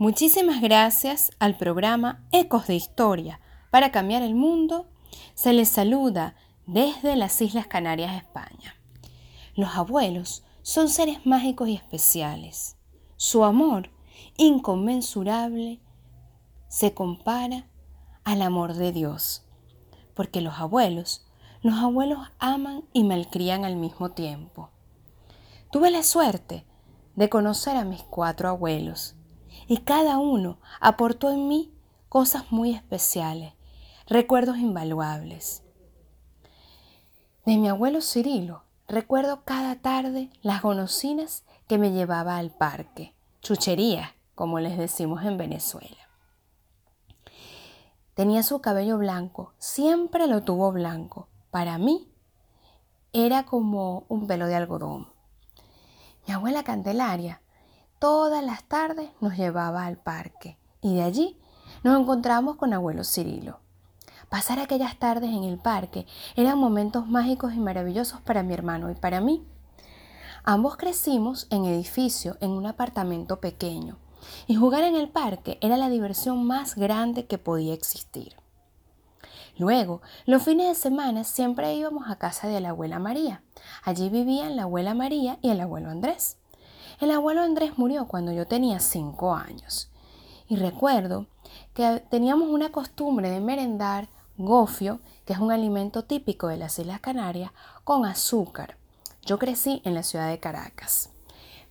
Muchísimas gracias al programa Ecos de Historia para cambiar el mundo. Se les saluda desde las Islas Canarias, España. Los abuelos son seres mágicos y especiales. Su amor, inconmensurable, se compara al amor de Dios. Porque los abuelos, los abuelos aman y malcrían al mismo tiempo. Tuve la suerte de conocer a mis cuatro abuelos y cada uno aportó en mí cosas muy especiales, recuerdos invaluables. De mi abuelo Cirilo recuerdo cada tarde las golosinas que me llevaba al parque, chucherías, como les decimos en Venezuela. Tenía su cabello blanco, siempre lo tuvo blanco. Para mí era como un pelo de algodón. Mi abuela Candelaria todas las tardes nos llevaba al parque y de allí nos encontramos con abuelo Cirilo. Pasar aquellas tardes en el parque eran momentos mágicos y maravillosos para mi hermano y para mí. Ambos crecimos en edificio en un apartamento pequeño y jugar en el parque era la diversión más grande que podía existir. Luego, los fines de semana siempre íbamos a casa de la abuela María. Allí vivían la abuela María y el abuelo Andrés. El abuelo Andrés murió cuando yo tenía cinco años. Y recuerdo que teníamos una costumbre de merendar gofio, que es un alimento típico de las Islas Canarias, con azúcar. Yo crecí en la ciudad de Caracas.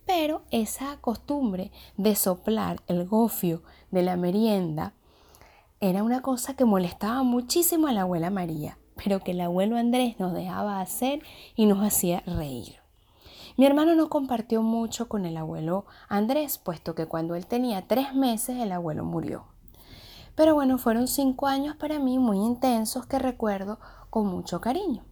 Pero esa costumbre de soplar el gofio de la merienda era una cosa que molestaba muchísimo a la abuela María, pero que el abuelo Andrés nos dejaba hacer y nos hacía reír. Mi hermano no compartió mucho con el abuelo Andrés, puesto que cuando él tenía tres meses el abuelo murió. Pero bueno, fueron cinco años para mí muy intensos que recuerdo con mucho cariño.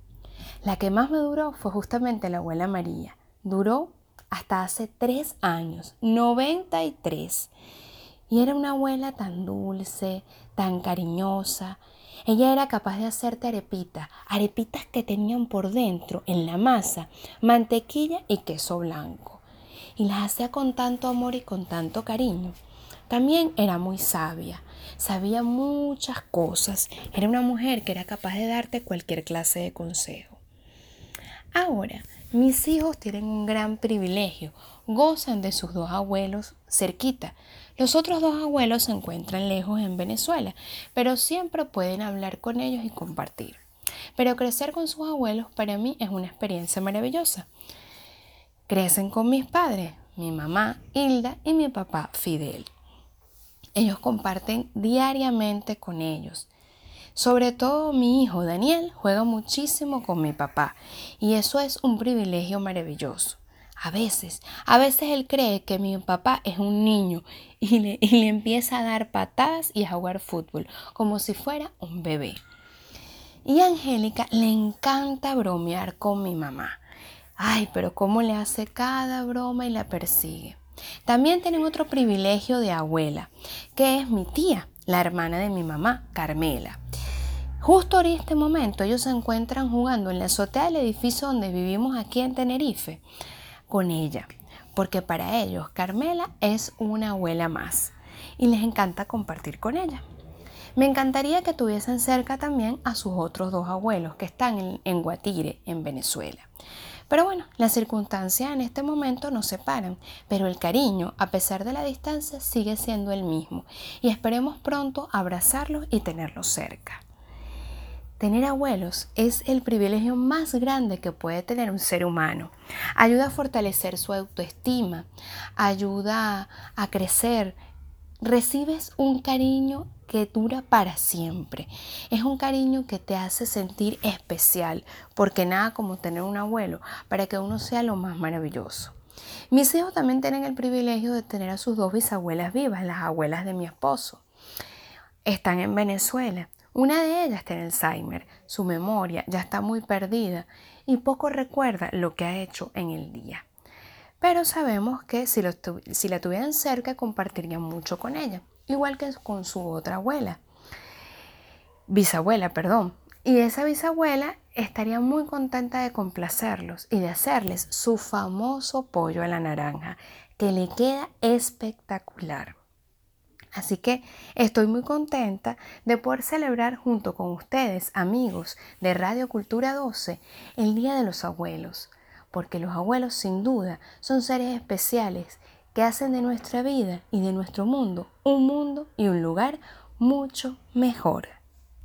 La que más me duró fue justamente la abuela María. Duró hasta hace tres años, 93. Y era una abuela tan dulce, tan cariñosa. Ella era capaz de hacerte arepitas, arepitas que tenían por dentro, en la masa, mantequilla y queso blanco. Y las hacía con tanto amor y con tanto cariño. También era muy sabia, sabía muchas cosas, era una mujer que era capaz de darte cualquier clase de consejo. Ahora, mis hijos tienen un gran privilegio, gozan de sus dos abuelos cerquita. Los otros dos abuelos se encuentran lejos en Venezuela, pero siempre pueden hablar con ellos y compartir. Pero crecer con sus abuelos para mí es una experiencia maravillosa. Crecen con mis padres, mi mamá Hilda y mi papá Fidel. Ellos comparten diariamente con ellos. Sobre todo mi hijo Daniel juega muchísimo con mi papá y eso es un privilegio maravilloso. A veces, a veces él cree que mi papá es un niño y le, y le empieza a dar patadas y a jugar fútbol como si fuera un bebé. Y Angélica le encanta bromear con mi mamá. Ay, pero cómo le hace cada broma y la persigue. También tienen otro privilegio de abuela, que es mi tía, la hermana de mi mamá, Carmela. Justo en este momento ellos se encuentran jugando en la azotea del edificio donde vivimos aquí en Tenerife con ella, porque para ellos Carmela es una abuela más y les encanta compartir con ella. Me encantaría que tuviesen cerca también a sus otros dos abuelos que están en, en Guatire, en Venezuela. Pero bueno, las circunstancias en este momento nos separan, pero el cariño, a pesar de la distancia, sigue siendo el mismo y esperemos pronto abrazarlos y tenerlos cerca. Tener abuelos es el privilegio más grande que puede tener un ser humano. Ayuda a fortalecer su autoestima, ayuda a crecer. Recibes un cariño que dura para siempre. Es un cariño que te hace sentir especial, porque nada como tener un abuelo para que uno sea lo más maravilloso. Mis hijos también tienen el privilegio de tener a sus dos bisabuelas vivas, las abuelas de mi esposo. Están en Venezuela una de ellas tiene Alzheimer, su memoria ya está muy perdida y poco recuerda lo que ha hecho en el día. Pero sabemos que si, la tuvieran cerca compartirían mucho con ella, igual que con su otra abuela, bisabuela, perdón. Y esa bisabuela estaría muy contenta de complacerlos y de hacerles su famoso pollo a la naranja, que le queda espectacular. Así que estoy muy contenta de poder celebrar junto con ustedes, amigos de Radio Cultura 12, el Día de los Abuelos, porque los abuelos sin duda son seres especiales que hacen de nuestra vida y de nuestro mundo un mundo y un lugar mucho mejor.